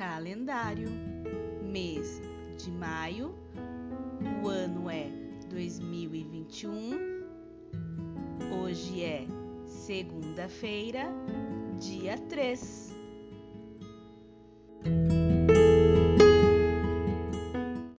calendário, mês de maio, o ano é 2021, hoje é segunda-feira, dia 3.